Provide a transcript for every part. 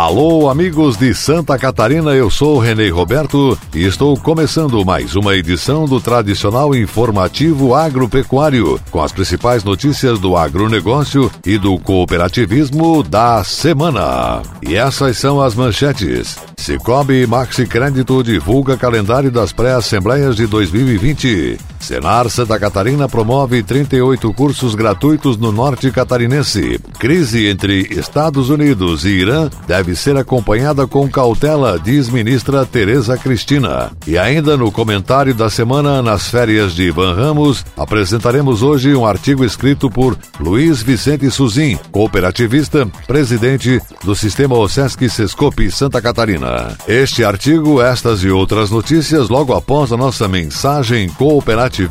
Alô, amigos de Santa Catarina, eu sou Renê Roberto e estou começando mais uma edição do tradicional informativo agropecuário, com as principais notícias do agronegócio e do cooperativismo da semana. E essas são as manchetes. Cicobi Maxi Crédito divulga calendário das pré-assembleias de 2020. Senar Santa Catarina promove 38 cursos gratuitos no norte catarinense. Crise entre Estados Unidos e Irã deve ser acompanhada com cautela, diz ministra Tereza Cristina. E ainda no comentário da semana nas férias de Ivan Ramos, apresentaremos hoje um artigo escrito por Luiz Vicente Suzin, cooperativista, presidente do Sistema OSESC Sescope Santa Catarina. Este artigo, estas e outras notícias logo após a nossa mensagem cooperativa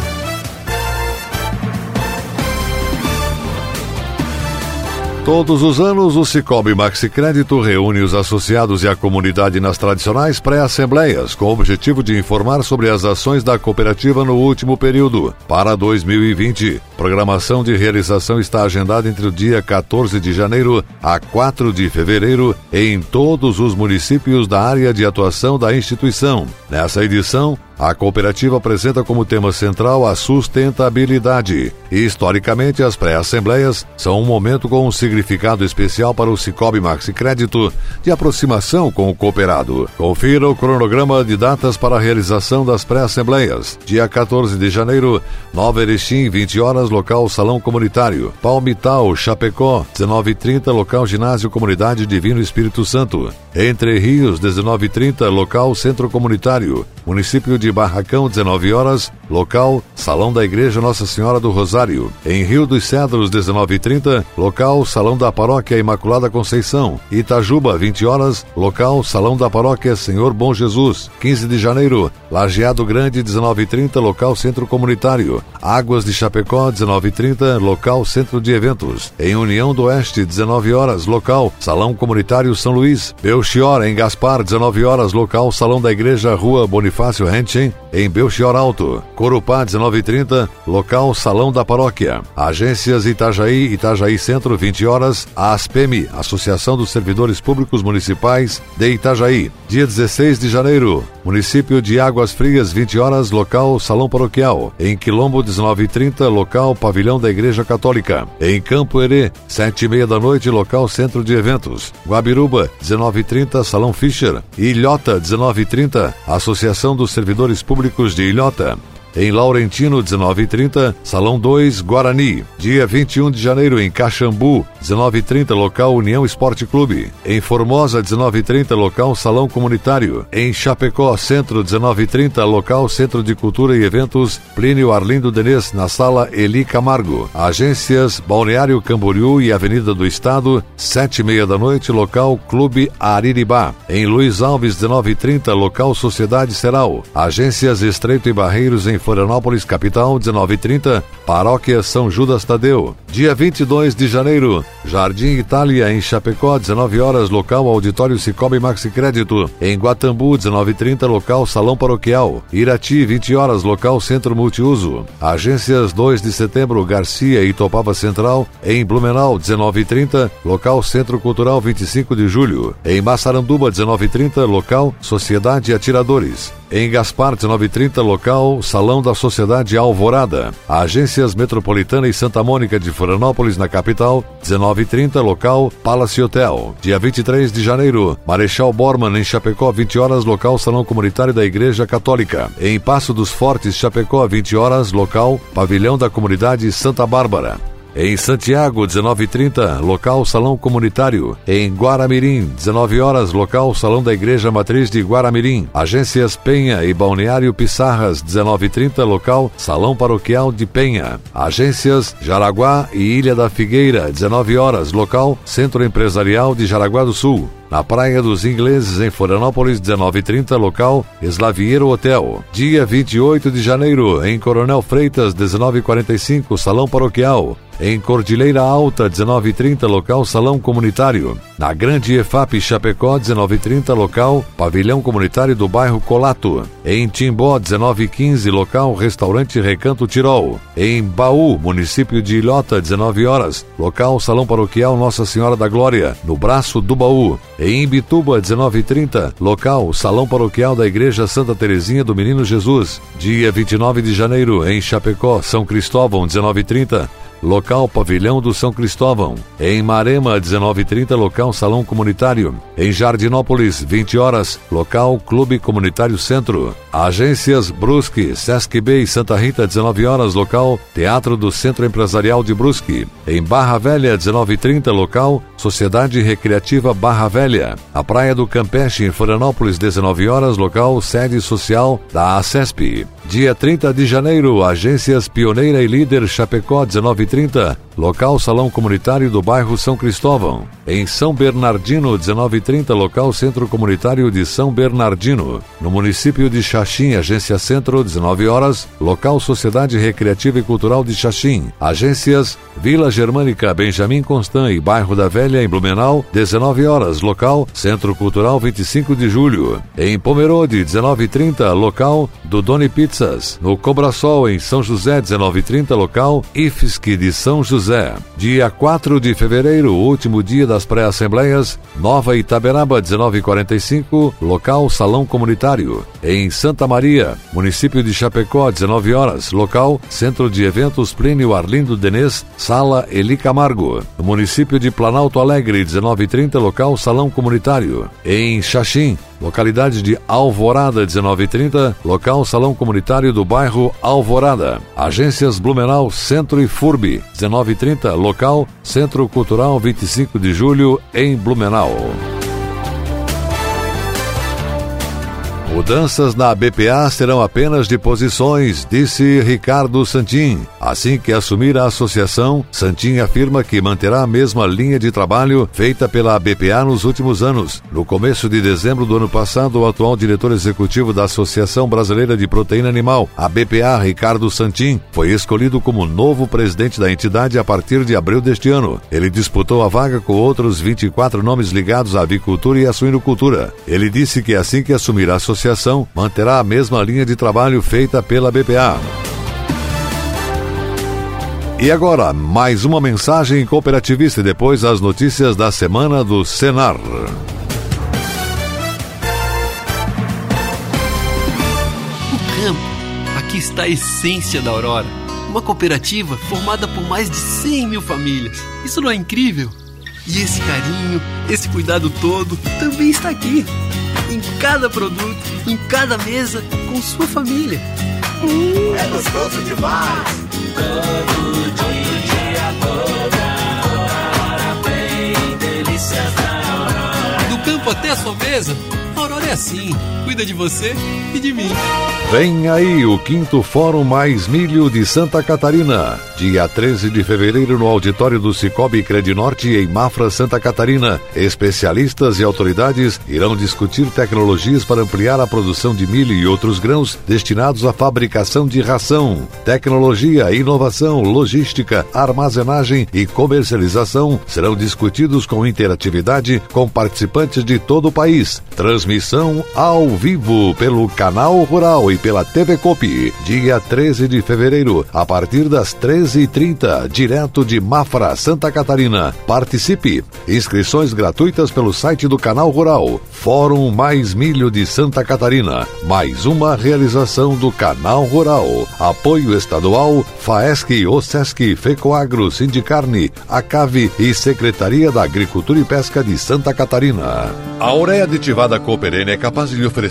Todos os anos, o Cicobi Maxi Crédito reúne os associados e a comunidade nas tradicionais pré-assembleias, com o objetivo de informar sobre as ações da cooperativa no último período. Para 2020, programação de realização está agendada entre o dia 14 de janeiro a 4 de fevereiro em todos os municípios da área de atuação da instituição. Nessa edição, a cooperativa apresenta como tema central a sustentabilidade. E, historicamente, as pré-assembleias são um momento com um significado especial para o Cicobi Maxi Crédito de aproximação com o cooperado. Confira o cronograma de datas para a realização das pré-assembleias. Dia 14 de janeiro, Nova Erechim, 20 horas, local Salão Comunitário. Palmital, Chapecó, 19h30, local Ginásio Comunidade Divino Espírito Santo. Entre Rios, 19h30, local Centro Comunitário. Município de Barracão, 19 horas, local Salão da Igreja Nossa Senhora do Rosário. Em Rio dos Cedros, 19h30, local Salão da Paróquia Imaculada Conceição. Itajuba, 20 horas, local Salão da Paróquia Senhor Bom Jesus. 15 de janeiro, Lajeado Grande, 19h30, local Centro Comunitário. Águas de Chapecó, 19h30, local Centro de Eventos. Em União do Oeste, 19 horas, local Salão Comunitário São Luís. Belchior, em Gaspar, 19 horas, local Salão da Igreja Rua Bonifácio Henchen, em Belchior Alto. Corupá, 1930, local Salão da Paróquia. Agências Itajaí, Itajaí Centro, 20 horas. ASPEMI, Associação dos Servidores Públicos Municipais de Itajaí. Dia 16 de janeiro, município de Águas Frias, 20 horas, local Salão Paroquial. Em Quilombo, 1930, local Pavilhão da Igreja Católica. Em Campo Herê, 7 e meia da noite, local Centro de Eventos. Guabiruba, 1930, Salão Fischer. Ilhota, 1930, Associação dos Servidores Públicos de Ilhota. Em Laurentino, 1930, Salão 2, Guarani. Dia 21 de janeiro, em Caxambu, 1930, local União Esporte Clube. Em Formosa, 1930, local Salão Comunitário. Em Chapecó, Centro, 1930, local Centro de Cultura e Eventos Plínio Arlindo Denês, na sala Eli Camargo. Agências Balneário Camboriú e Avenida do Estado, 7 e meia da noite, local Clube Ariribá. Em Luiz Alves, 1930, local Sociedade Seral. Agências Estreito e Barreiros, em Florianópolis, capital, 19h30, Paróquia São Judas Tadeu. Dia 22 de janeiro, Jardim Itália, em Chapecó, 19 horas, local Auditório Cicobi Maxi Crédito. Em Guatambu, 19h30, local Salão Paroquial. Irati, 20 horas, local Centro Multiuso. Agências 2 de setembro, Garcia e Topava Central. Em Blumenau, 19h30, local Centro Cultural 25 de julho. Em Massaranduba, 19h30, local Sociedade Atiradores. Em Gaspar, 1930, local Salão da Sociedade Alvorada. Agências Metropolitana e Santa Mônica de Florianópolis, na capital, 1930, local Palace Hotel. Dia 23 de janeiro, Marechal Borman, em Chapecó, 20 horas, local Salão Comunitário da Igreja Católica. Em Passo dos Fortes, Chapecó, 20 horas, local Pavilhão da Comunidade Santa Bárbara. Em Santiago, 19h30, local Salão Comunitário. Em Guaramirim, 19 horas, local Salão da Igreja Matriz de Guaramirim. Agências Penha e Balneário Pissarras, 19h30, local Salão Paroquial de Penha. Agências Jaraguá e Ilha da Figueira, 19 horas, local Centro Empresarial de Jaraguá do Sul na Praia dos Ingleses, em Florianópolis, 1930, local Slaviero Hotel. Dia 28 de janeiro, em Coronel Freitas, 1945, Salão Paroquial. Em Cordilheira Alta, 1930, local Salão Comunitário. Na Grande EFAP Chapecó, 1930, local Pavilhão Comunitário do bairro Colato. Em Timbó, 1915, local Restaurante Recanto Tirol. Em Baú, município de Ilhota, 19 horas, local Salão Paroquial Nossa Senhora da Glória, no braço do Baú. Em Imbituba, 1930, local Salão Paroquial da Igreja Santa Terezinha do Menino Jesus. Dia 29 de janeiro, em Chapecó, São Cristóvão, 1930, local Pavilhão do São Cristóvão. Em Marema, 1930, local Salão Comunitário. Em Jardinópolis, 20 horas, local Clube Comunitário Centro. Agências Brusque, Sesc B e Santa Rita, 19 horas, local Teatro do Centro Empresarial de Brusque. Em Barra Velha, 1930, local Sociedade Recreativa Barra Velha. A Praia do Campeche, em Florianópolis, 19 horas, local Sede Social da ACESP. Dia 30 de janeiro, Agências Pioneira e Líder Chapecó 1930, local Salão Comunitário do bairro São Cristóvão. Em São Bernardino 1930, local Centro Comunitário de São Bernardino. No município de Xaxim, Agência Centro 19 horas, local Sociedade Recreativa e Cultural de Xaxim. Agências Vila Germânica Benjamin Constant e Bairro da Velha em Blumenau 19 horas, local Centro Cultural 25 de Julho. Em Pomerode 1930, local do Doni Pizza Pizzas, no Cobrasol, em São José, 1930, local IFSC de São José. Dia 4 de fevereiro, último dia das pré-assembleias, Nova Itaberaba, 1945, local Salão Comunitário. Em Santa Maria, município de Chapecó, 19 horas, local Centro de Eventos Plínio Arlindo Denês, Sala Eli Camargo. No município de Planalto Alegre, 1930, local Salão Comunitário. Em Xaxim, localidade de Alvorada 1930, local Salão Comunitário do bairro Alvorada. Agências Blumenau Centro e FURB 1930, local Centro Cultural 25 de Julho em Blumenau. Mudanças na BPA serão apenas de posições, disse Ricardo Santin. Assim que assumir a associação, Santin afirma que manterá a mesma linha de trabalho feita pela BPA nos últimos anos. No começo de dezembro do ano passado, o atual diretor executivo da Associação Brasileira de Proteína Animal, a BPA, Ricardo Santin, foi escolhido como novo presidente da entidade a partir de abril deste ano. Ele disputou a vaga com outros 24 nomes ligados à avicultura e à suinocultura. Ele disse que assim que assumir a associação, associação manterá a mesma linha de trabalho feita pela BPA. E agora, mais uma mensagem cooperativista e depois as notícias da semana do Senar. O campo. Aqui está a essência da Aurora. Uma cooperativa formada por mais de 100 mil famílias. Isso não é incrível? E esse carinho, esse cuidado todo também está aqui em cada produto, em cada mesa, com sua família. Hum, é gostoso demais! Todo dia, toda hora, bem delícias da Aurora. Do campo até a sua mesa, a Aurora é assim, cuida de você e de mim. Vem aí o quinto Fórum Mais Milho de Santa Catarina, dia 13 de fevereiro no auditório do Cicobi Credinorte em Mafra, Santa Catarina. Especialistas e autoridades irão discutir tecnologias para ampliar a produção de milho e outros grãos destinados à fabricação de ração. Tecnologia, inovação, logística, armazenagem e comercialização serão discutidos com interatividade com participantes de todo o país. Transmissão ao vivo pelo Canal Rural e pela TV Copi, dia 13 de fevereiro, a partir das 13h30, direto de Mafra, Santa Catarina. Participe! Inscrições gratuitas pelo site do Canal Rural. Fórum Mais Milho de Santa Catarina. Mais uma realização do Canal Rural. Apoio estadual, FAESC, OSESC, FECOAGRO, Sindicarne, ACAVE e Secretaria da Agricultura e Pesca de Santa Catarina. A ureia aditivada Cooperene é capaz de lhe oferecer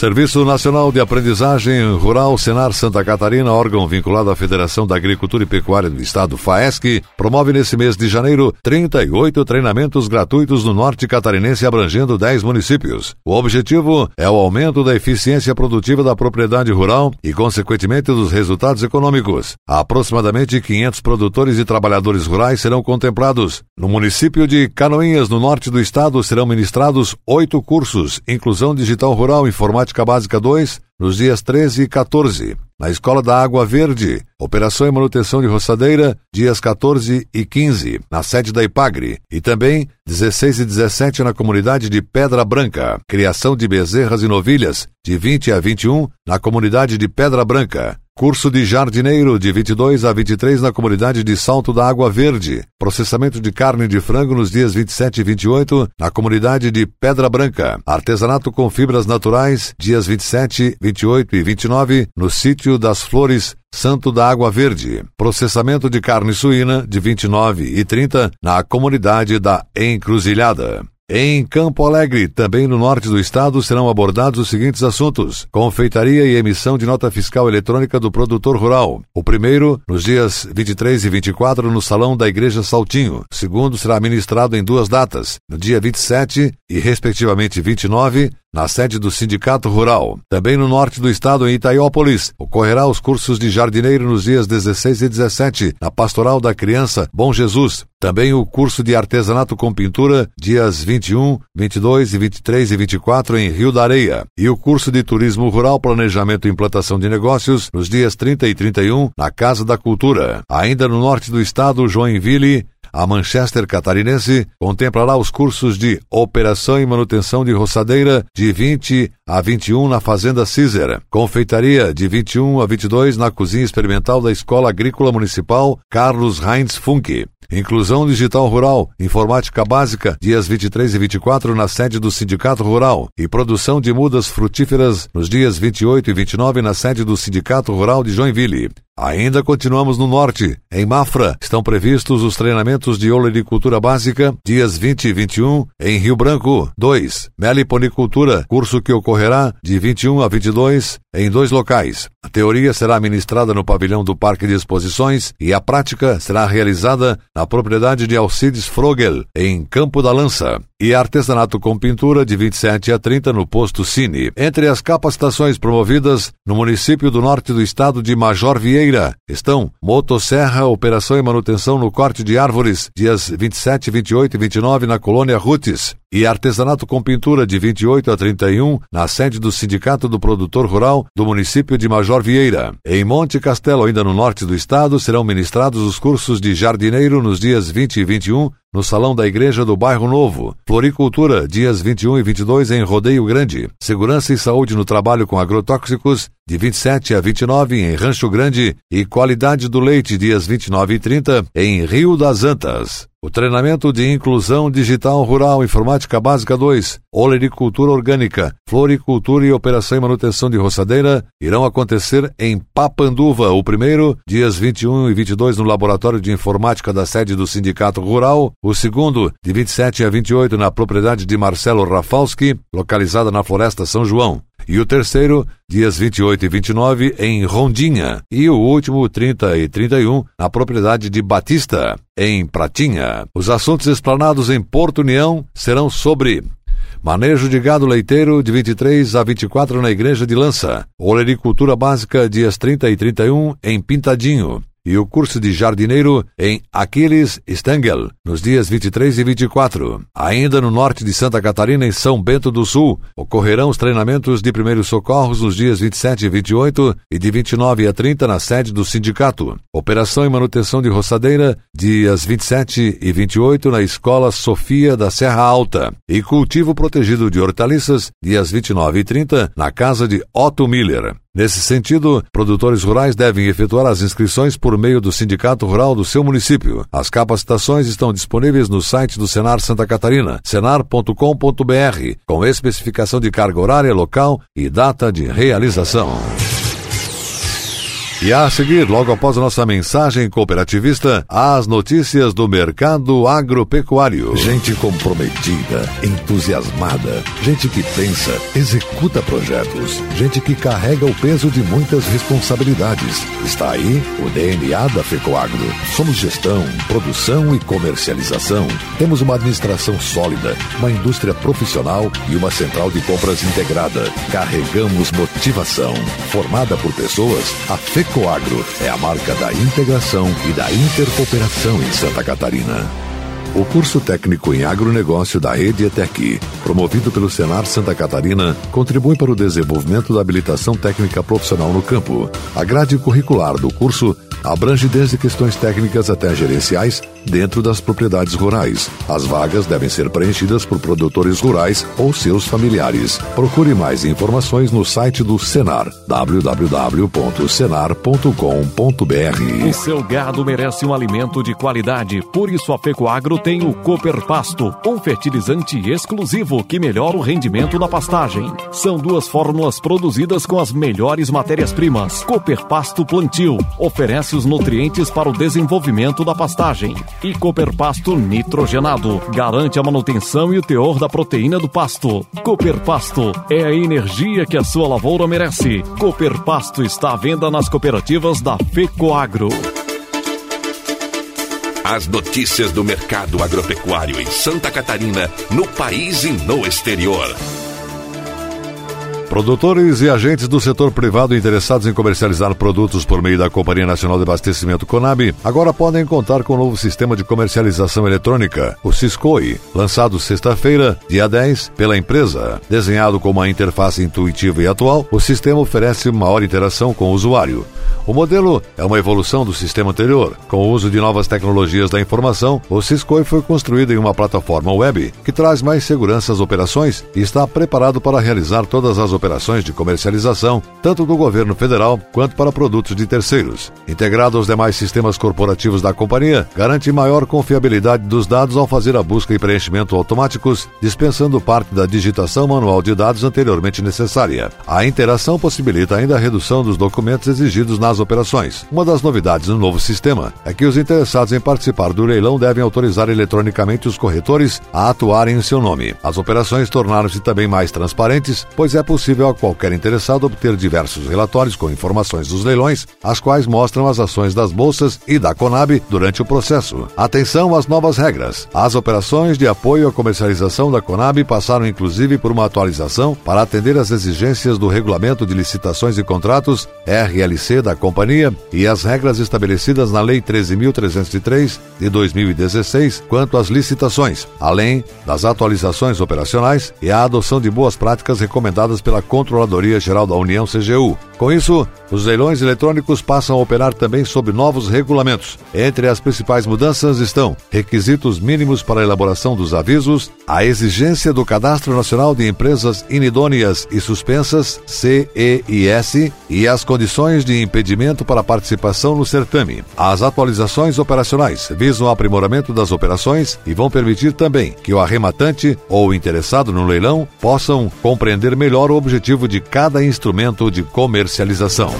Serviço Nacional de Aprendizagem Rural Senar Santa Catarina, órgão vinculado à Federação da Agricultura e Pecuária do Estado, FAESC, promove nesse mês de janeiro 38 treinamentos gratuitos no norte catarinense abrangendo 10 municípios. O objetivo é o aumento da eficiência produtiva da propriedade rural e, consequentemente, dos resultados econômicos. Aproximadamente 500 produtores e trabalhadores rurais serão contemplados. No município de Canoinhas, no norte do estado, serão ministrados oito cursos: Inclusão Digital Rural, Informática Prática Básica 2, nos dias 13 e 14. Na Escola da Água Verde, Operação e Manutenção de Roçadeira, dias 14 e 15, na sede da Ipagre. E também 16 e 17 na comunidade de Pedra Branca. Criação de bezerras e novilhas, de 20 a 21, na comunidade de Pedra Branca. Curso de jardineiro de 22 a 23 na comunidade de Salto da Água Verde. Processamento de carne de frango nos dias 27 e 28 na comunidade de Pedra Branca. Artesanato com fibras naturais dias 27, 28 e 29 no sítio das Flores Santo da Água Verde. Processamento de carne suína de 29 e 30 na comunidade da Encruzilhada. Em Campo Alegre, também no norte do estado, serão abordados os seguintes assuntos: confeitaria e emissão de nota fiscal eletrônica do produtor rural. O primeiro, nos dias 23 e 24, no Salão da Igreja Saltinho. O segundo será ministrado em duas datas, no dia 27 e, respectivamente, 29, na sede do Sindicato Rural. Também no norte do estado, em Itaiópolis, ocorrerá os cursos de jardineiro nos dias 16 e 17, na Pastoral da Criança Bom Jesus. Também o curso de artesanato com pintura, dias 21, 22 e 23 e 24 em Rio da Areia. E o curso de turismo rural, planejamento e implantação de negócios, nos dias 30 e 31, na Casa da Cultura. Ainda no norte do estado, Joinville, a Manchester Catarinense contemplará os cursos de Operação e Manutenção de Roçadeira de 20 a 21 na Fazenda Cizer, Confeitaria de 21 a 22 na Cozinha Experimental da Escola Agrícola Municipal Carlos Heinz Funk. Inclusão Digital Rural, Informática Básica, dias 23 e 24 na sede do Sindicato Rural e produção de mudas frutíferas nos dias 28 e 29 na sede do Sindicato Rural de Joinville. Ainda continuamos no norte. Em Mafra, estão previstos os treinamentos de olericultura básica, dias 20 e 21, em Rio Branco. 2. Meliponicultura, curso que ocorrerá de 21 a 22 em dois locais. A teoria será ministrada no pavilhão do Parque de Exposições e a prática será realizada na propriedade de Alcides Frogel, em Campo da Lança e artesanato com pintura de 27 a 30 no posto Cine. Entre as capacitações promovidas no município do norte do estado de Major Vieira estão Motosserra, operação e manutenção no corte de árvores, dias 27, 28 e 29 na colônia Rutes, e artesanato com pintura de 28 a 31 na sede do Sindicato do Produtor Rural do município de Major Vieira. Em Monte Castelo, ainda no norte do estado, serão ministrados os cursos de jardineiro nos dias 20 e 21 no Salão da Igreja do Bairro Novo. Floricultura, dias 21 e 22 em Rodeio Grande. Segurança e saúde no trabalho com agrotóxicos, de 27 a 29 em Rancho Grande. E qualidade do leite, dias 29 e 30 em Rio das Antas. O treinamento de inclusão digital rural, informática básica 2, olericultura orgânica, floricultura e operação e manutenção de roçadeira irão acontecer em Papanduva, o primeiro, dias 21 e 22 no laboratório de informática da sede do Sindicato Rural, o segundo, de 27 a 28 na propriedade de Marcelo Rafalski, localizada na Floresta São João. e o terceiro, dias 28 e 29, em Rondinha, e o último, 30 e 31, na propriedade de Batista, em Pratinha. Os assuntos explanados em Porto União serão sobre Manejo de gado leiteiro de 23 a 24 na Igreja de Lança. Olericultura básica dias 30 e 31 em Pintadinho e o curso de jardineiro em Aquiles Stengel, nos dias 23 e 24. Ainda no norte de Santa Catarina, em São Bento do Sul, ocorrerão os treinamentos de primeiros socorros nos dias 27 e 28 e de 29 a 30 na sede do sindicato. Operação e manutenção de roçadeira, dias 27 e 28 na Escola Sofia da Serra Alta. E cultivo protegido de hortaliças, dias 29 e 30 na casa de Otto Miller. Nesse sentido, produtores rurais devem efetuar as inscrições por meio do Sindicato Rural do seu município. As capacitações estão disponíveis no site do Senar Santa Catarina, senar.com.br, com especificação de carga horária local e data de realização. E a seguir, logo após a nossa mensagem cooperativista, as notícias do mercado agropecuário. Gente comprometida, entusiasmada, gente que pensa, executa projetos, gente que carrega o peso de muitas responsabilidades. Está aí o DNA da FECOAGro. Somos gestão, produção e comercialização. Temos uma administração sólida, uma indústria profissional e uma central de compras integrada. Carregamos motivação. Formada por pessoas, a FECOAGro Ecoagro é a marca da integração e da intercooperação em Santa Catarina. O curso técnico em agronegócio da Rede ETEC, promovido pelo Senar Santa Catarina, contribui para o desenvolvimento da habilitação técnica profissional no campo. A grade curricular do curso abrange desde questões técnicas até gerenciais dentro das propriedades rurais. As vagas devem ser preenchidas por produtores rurais ou seus familiares. Procure mais informações no site do Senar, www.senar.com.br. O seu gado merece um alimento de qualidade, por isso a Fecoagro tem o Cooper Pasto, um fertilizante exclusivo que melhora o rendimento da pastagem. São duas fórmulas produzidas com as melhores matérias-primas. Cooper Pasto Plantio oferece os nutrientes para o desenvolvimento da pastagem e Cooper Pasto nitrogenado. Garante a manutenção e o teor da proteína do pasto. Cooper Pasto é a energia que a sua lavoura merece. Cooper Pasto está à venda nas cooperativas da FECOAGRO. As notícias do mercado agropecuário em Santa Catarina, no país e no exterior. Produtores e agentes do setor privado interessados em comercializar produtos por meio da Companhia Nacional de Abastecimento Conab agora podem contar com o um novo sistema de comercialização eletrônica, o Ciscoi, lançado sexta-feira, dia 10, pela empresa. Desenhado com uma interface intuitiva e atual, o sistema oferece maior interação com o usuário. O modelo é uma evolução do sistema anterior. Com o uso de novas tecnologias da informação, o Ciscoi foi construído em uma plataforma web que traz mais segurança às operações e está preparado para realizar todas as operações de comercialização, tanto do governo federal quanto para produtos de terceiros. Integrado aos demais sistemas corporativos da companhia, garante maior confiabilidade dos dados ao fazer a busca e preenchimento automáticos, dispensando parte da digitação manual de dados anteriormente necessária. A interação possibilita ainda a redução dos documentos exigidos nas operações. Uma das novidades no novo sistema é que os interessados em participar do leilão devem autorizar eletronicamente os corretores a atuarem em seu nome. As operações tornaram-se também mais transparentes, pois é possível a qualquer interessado obter diversos relatórios com informações dos leilões, as quais mostram as ações das bolsas e da Conab durante o processo. Atenção às novas regras. As operações de apoio à comercialização da Conab passaram inclusive por uma atualização para atender às exigências do Regulamento de Licitações e Contratos, RLC da companhia e as regras estabelecidas na Lei 13.303 de 2016 quanto às licitações, além das atualizações operacionais e a adoção de boas práticas recomendadas pela Controladoria Geral da União CGU. Com isso, os leilões eletrônicos passam a operar também sob novos regulamentos. Entre as principais mudanças estão requisitos mínimos para a elaboração dos avisos, a exigência do Cadastro Nacional de Empresas Inidôneas e Suspensas, CEIS, e as condições de impedimento para participação no certame. As atualizações operacionais visam o aprimoramento das operações e vão permitir também que o arrematante ou interessado no leilão possam compreender melhor o objetivo de cada instrumento de comercialização.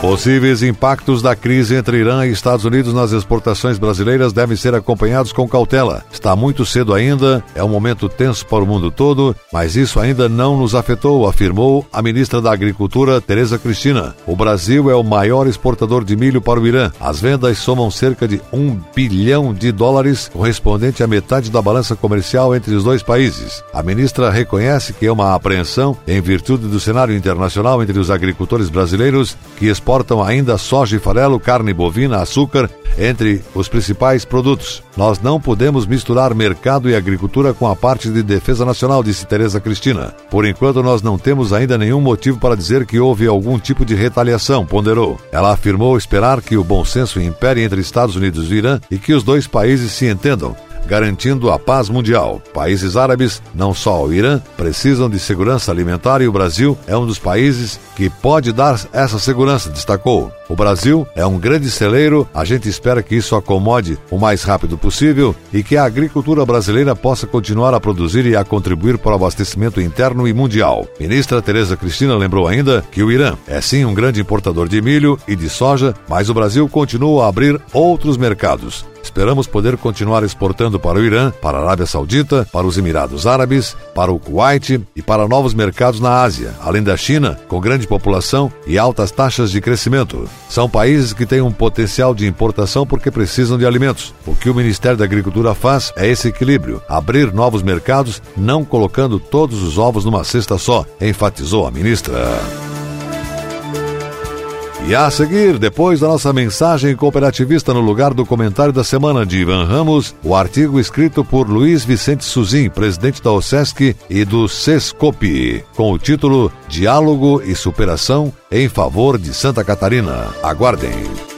Possíveis impactos da crise entre Irã e Estados Unidos nas exportações brasileiras devem ser acompanhados com cautela. Está muito cedo ainda, é um momento tenso para o mundo todo, mas isso ainda não nos afetou, afirmou a ministra da Agricultura, Tereza Cristina. O Brasil é o maior exportador de milho para o Irã. As vendas somam cerca de um bilhão de dólares, correspondente à metade da balança comercial entre os dois países. A ministra reconhece que é uma apreensão em virtude do cenário internacional entre os agricultores brasileiros que exportam exportam ainda soja e farelo, carne bovina, açúcar, entre os principais produtos. Nós não podemos misturar mercado e agricultura com a parte de defesa nacional, disse Tereza Cristina. Por enquanto, nós não temos ainda nenhum motivo para dizer que houve algum tipo de retaliação, ponderou. Ela afirmou esperar que o bom senso impere entre Estados Unidos e Irã e que os dois países se entendam garantindo a paz mundial. Países árabes, não só o Irã, precisam de segurança alimentar e o Brasil é um dos países que pode dar essa segurança, destacou. O Brasil é um grande celeiro, a gente espera que isso acomode o mais rápido possível e que a agricultura brasileira possa continuar a produzir e a contribuir para o abastecimento interno e mundial. Ministra Tereza Cristina lembrou ainda que o Irã é sim um grande importador de milho e de soja, mas o Brasil continua a abrir outros mercados. Esperamos poder continuar exportando para o Irã, para a Arábia Saudita, para os Emirados Árabes, para o Kuwait e para novos mercados na Ásia, além da China, com grande população e altas taxas de crescimento. São países que têm um potencial de importação porque precisam de alimentos. O que o Ministério da Agricultura faz é esse equilíbrio, abrir novos mercados, não colocando todos os ovos numa cesta só, enfatizou a ministra. E a seguir, depois da nossa mensagem cooperativista no lugar do comentário da semana de Ivan Ramos, o artigo escrito por Luiz Vicente Suzin, presidente da OSESC e do SESCOP, com o título Diálogo e Superação em Favor de Santa Catarina. Aguardem.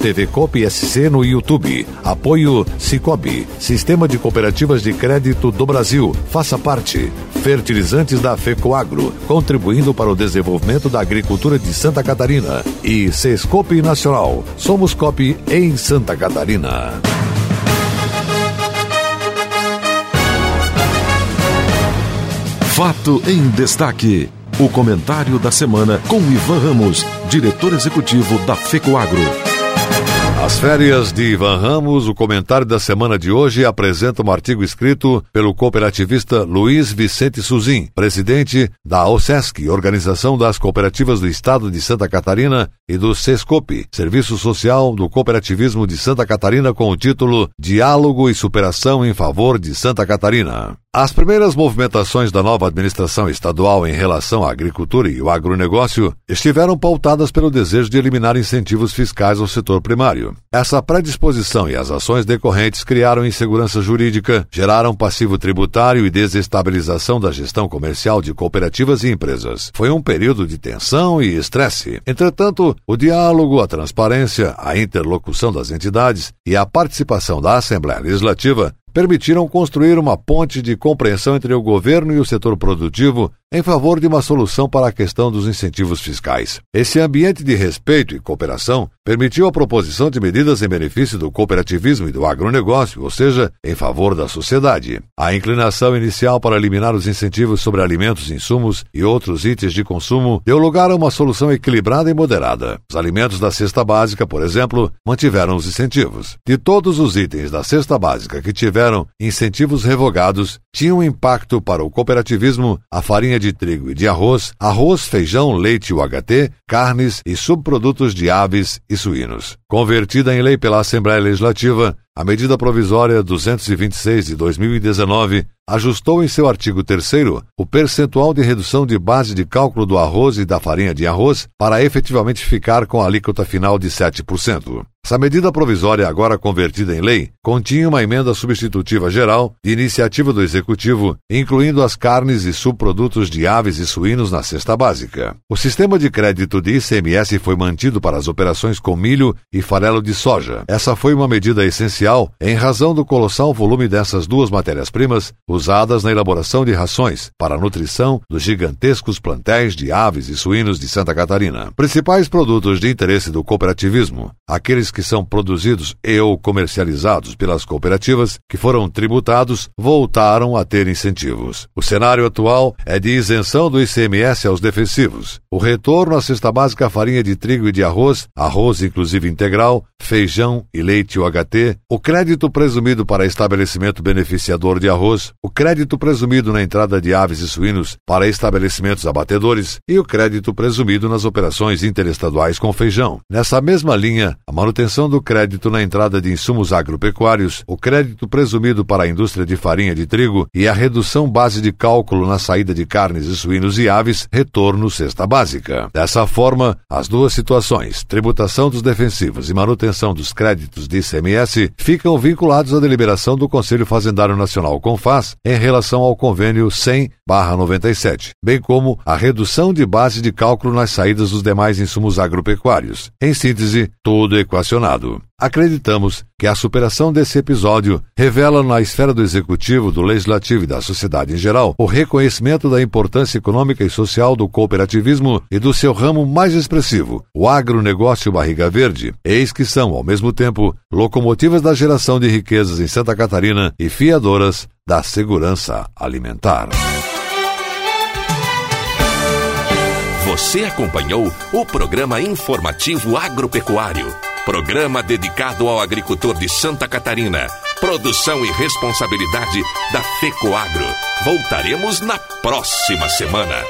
TV Coop SC no YouTube. Apoio Cicobi, Sistema de Cooperativas de Crédito do Brasil. Faça parte. Fertilizantes da FECOAGRO, contribuindo para o desenvolvimento da agricultura de Santa Catarina. E Sescope Nacional. Somos COP em Santa Catarina. Fato em destaque. O comentário da semana com Ivan Ramos, diretor executivo da FECOAGRO. As férias de Ivan Ramos, o comentário da semana de hoje apresenta um artigo escrito pelo cooperativista Luiz Vicente Suzin, presidente da OSESC, Organização das Cooperativas do Estado de Santa Catarina, e do SESCOP, Serviço Social do Cooperativismo de Santa Catarina, com o título Diálogo e Superação em Favor de Santa Catarina. As primeiras movimentações da nova administração estadual em relação à agricultura e o agronegócio estiveram pautadas pelo desejo de eliminar incentivos fiscais ao setor primário. Essa predisposição e as ações decorrentes criaram insegurança jurídica, geraram passivo tributário e desestabilização da gestão comercial de cooperativas e empresas. Foi um período de tensão e estresse. Entretanto, o diálogo, a transparência, a interlocução das entidades e a participação da Assembleia Legislativa permitiram construir uma ponte de compreensão entre o governo e o setor produtivo em favor de uma solução para a questão dos incentivos fiscais. Esse ambiente de respeito e cooperação permitiu a proposição de medidas em benefício do cooperativismo e do agronegócio, ou seja, em favor da sociedade. A inclinação inicial para eliminar os incentivos sobre alimentos, insumos e outros itens de consumo deu lugar a uma solução equilibrada e moderada. Os alimentos da cesta básica, por exemplo, mantiveram os incentivos. De todos os itens da cesta básica que tiveram incentivos revogados, tinha um impacto para o cooperativismo a farinha de trigo e de arroz, arroz, feijão, leite UHT, carnes e subprodutos de aves e suínos. Convertida em lei pela Assembleia Legislativa, a medida provisória 226 de 2019 ajustou em seu artigo 3 o percentual de redução de base de cálculo do arroz e da farinha de arroz para efetivamente ficar com a alíquota final de 7%. Essa medida provisória, agora convertida em lei, continha uma emenda substitutiva geral de iniciativa do Executivo, incluindo as carnes e subprodutos de aves e suínos na cesta básica. O sistema de crédito de ICMS foi mantido para as operações com milho e farelo de soja. Essa foi uma medida essencial em razão do colossal volume dessas duas matérias-primas usadas na elaboração de rações para a nutrição dos gigantescos plantéis de aves e suínos de Santa Catarina. Principais produtos de interesse do cooperativismo, aqueles que são produzidos e ou comercializados pelas cooperativas que foram tributados voltaram a ter incentivos. O cenário atual é de isenção do ICMS aos defensivos. O retorno à cesta básica farinha de trigo e de arroz, arroz inclusive integral, feijão e leite UHT, o crédito presumido para estabelecimento beneficiador de arroz, o crédito presumido na entrada de aves e suínos para estabelecimentos abatedores e o crédito presumido nas operações interestaduais com feijão. Nessa mesma linha, a manutenção do crédito na entrada de insumos agropecuários, o crédito presumido para a indústria de farinha de trigo e a redução base de cálculo na saída de carnes e suínos e aves, retorno cesta básica. Dessa forma, as duas situações, tributação dos defensivos e manutenção dos créditos de ICMS, ficam vinculados à deliberação do Conselho Fazendário Nacional CONFAS em relação ao convênio 100/97, bem como a redução de base de cálculo nas saídas dos demais insumos agropecuários. Em síntese, tudo equacionado Acreditamos que a superação desse episódio revela na esfera do executivo, do legislativo e da sociedade em geral o reconhecimento da importância econômica e social do cooperativismo e do seu ramo mais expressivo, o agronegócio barriga verde, eis que são, ao mesmo tempo, locomotivas da geração de riquezas em Santa Catarina e fiadoras da segurança alimentar. Você acompanhou o programa informativo agropecuário Programa dedicado ao agricultor de Santa Catarina. Produção e responsabilidade da FECOAGRO. Voltaremos na próxima semana.